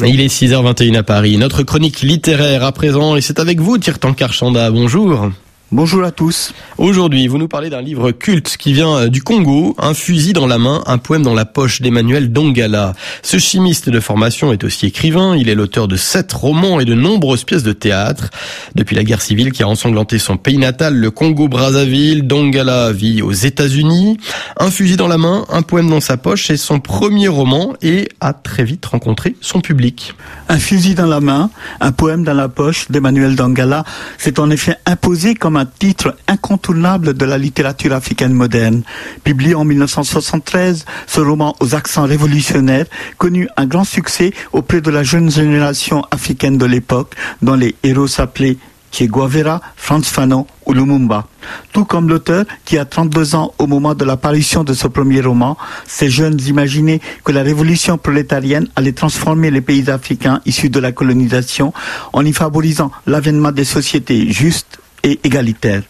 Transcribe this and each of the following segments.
Il est 6h21 à Paris. Notre chronique littéraire à présent et c'est avec vous, Tirtankar Chanda. Bonjour. Bonjour à tous. Aujourd'hui, vous nous parlez d'un livre culte qui vient euh, du Congo, Un fusil dans la main, un poème dans la poche d'Emmanuel Dongala. Ce chimiste de formation est aussi écrivain. Il est l'auteur de sept romans et de nombreuses pièces de théâtre. Depuis la guerre civile qui a ensanglanté son pays natal, le Congo-Brazzaville, Dongala vit aux États-Unis. Un fusil dans la main, un poème dans sa poche, c'est son premier roman et a très vite rencontré son public. Un fusil dans la main, un poème dans la poche d'Emmanuel Dongala s'est en effet imposé comme un titre incontournable de la littérature africaine moderne. Publié en 1973, ce roman aux accents révolutionnaires connut un grand succès auprès de la jeune génération africaine de l'époque, dont les héros s'appelaient Che Guevara, Franz Fanon ou Lumumba. Tout comme l'auteur, qui a 32 ans au moment de l'apparition de ce premier roman, ces jeunes imaginaient que la révolution prolétarienne allait transformer les pays africains issus de la colonisation en y favorisant l'avènement des sociétés justes et égalitaire.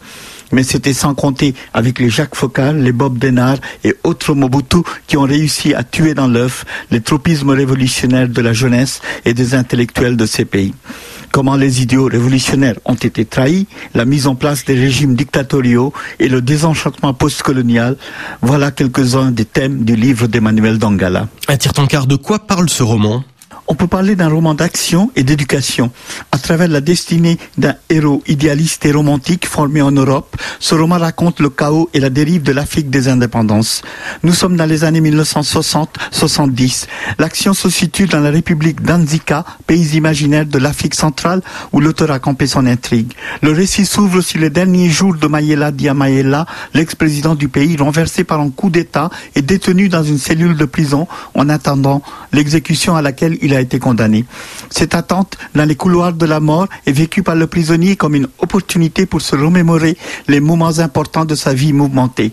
Mais c'était sans compter avec les Jacques Focal, les Bob Denard et autres Mobutu qui ont réussi à tuer dans l'œuf les tropismes révolutionnaires de la jeunesse et des intellectuels de ces pays. Comment les idéaux révolutionnaires ont été trahis, la mise en place des régimes dictatoriaux et le désenchantement postcolonial, voilà quelques-uns des thèmes du livre d'Emmanuel Dangala. Un tire-ton-quart de quoi parle ce roman? On peut parler d'un roman d'action et d'éducation. À travers la destinée d'un héros idéaliste et romantique formé en Europe, ce roman raconte le chaos et la dérive de l'Afrique des indépendances. Nous sommes dans les années 1960-70. L'action se situe dans la République d'Anzika, pays imaginaire de l'Afrique centrale où l'auteur a campé son intrigue. Le récit s'ouvre sur les derniers jours de Mayela Diamayela, l'ex-président du pays, renversé par un coup d'État et détenu dans une cellule de prison en attendant l'exécution à laquelle il a été condamné. Cette attente dans les couloirs de la mort est vécue par le prisonnier comme une opportunité pour se remémorer les moments importants de sa vie mouvementée.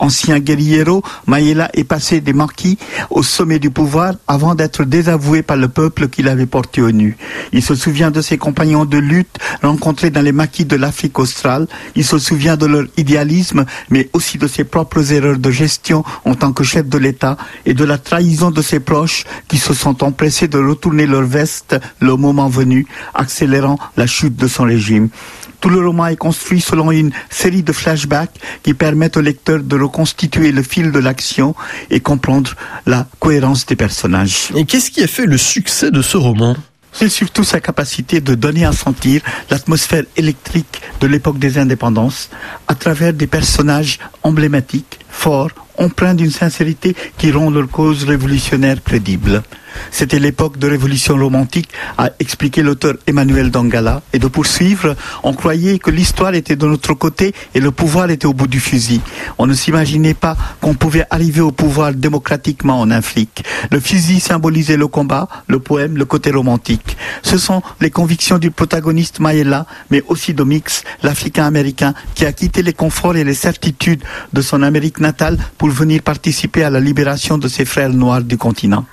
Ancien guerriero, Mayela est passé des marquis au sommet du pouvoir avant d'être désavoué par le peuple qu'il avait porté au nu. Il se souvient de ses compagnons de lutte rencontrés dans les maquis de l'Afrique australe. Il se souvient de leur idéalisme, mais aussi de ses propres erreurs de gestion en tant que chef de l'État et de la trahison de ses proches qui se sont empressés de retourner leur veste le moment venu, accélérant la chute de son régime. Tout le roman est construit selon une série de flashbacks qui permettent au lecteur de reconstituer le fil de l'action et comprendre la cohérence des personnages. Et qu'est-ce qui a fait le succès de ce roman? C'est surtout sa capacité de donner à sentir l'atmosphère électrique de l'époque des indépendances à travers des personnages emblématiques, forts, empreints d'une sincérité qui rend leur cause révolutionnaire crédible. C'était l'époque de révolution romantique, a expliqué l'auteur Emmanuel Dangala. Et de poursuivre, on croyait que l'histoire était de notre côté et le pouvoir était au bout du fusil. On ne s'imaginait pas qu'on pouvait arriver au pouvoir démocratiquement en Afrique. Le fusil symbolisait le combat, le poème, le côté romantique. Ce sont les convictions du protagoniste Maëla, mais aussi d'Omix, l'Africain-Américain, qui a quitté les conforts et les certitudes de son Amérique natale pour venir participer à la libération de ses frères noirs du continent.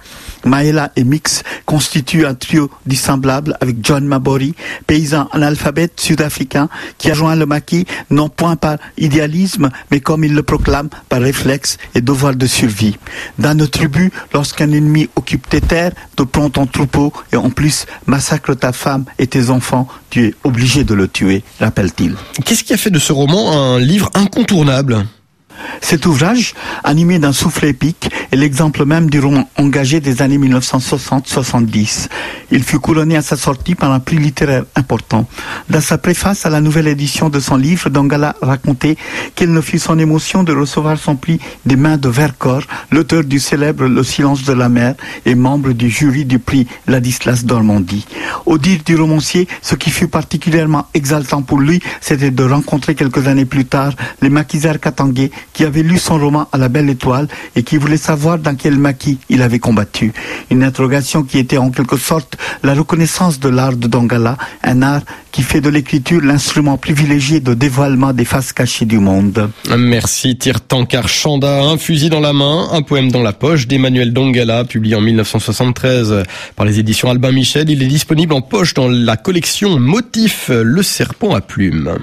Maëla et Mix constituent un trio dissemblable avec John Mabori, paysan analphabète sud-africain qui a joint le maquis non point par idéalisme, mais comme il le proclame, par réflexe et devoir de survie. Dans notre tribu, lorsqu'un ennemi occupe tes terres, te prend ton troupeau et en plus massacre ta femme et tes enfants, tu es obligé de le tuer, rappelle-t-il. Qu'est-ce qui a fait de ce roman un livre incontournable? Cet ouvrage, animé d'un souffle épique, est l'exemple même du roman engagé des années 1960-70. Il fut couronné à sa sortie par un prix littéraire important. Dans sa préface à la nouvelle édition de son livre, Dangala racontait qu'il ne fut son émotion de recevoir son prix des mains de Vercors, l'auteur du célèbre Le silence de la mer et membre du jury du prix Ladislas d'Ormandie. Au dire du romancier, ce qui fut particulièrement exaltant pour lui, c'était de rencontrer quelques années plus tard les maquisards Katangé qui avait lu son roman à la belle étoile et qui voulait savoir dans quel maquis il avait combattu. Une interrogation qui était en quelque sorte la reconnaissance de l'art de Dongala, un art qui fait de l'écriture l'instrument privilégié de dévoilement des faces cachées du monde. Merci Tirtankar Chanda. Un fusil dans la main, un poème dans la poche d'Emmanuel Dongala, publié en 1973 par les éditions Albin Michel. Il est disponible en poche dans la collection Motif, le serpent à plumes.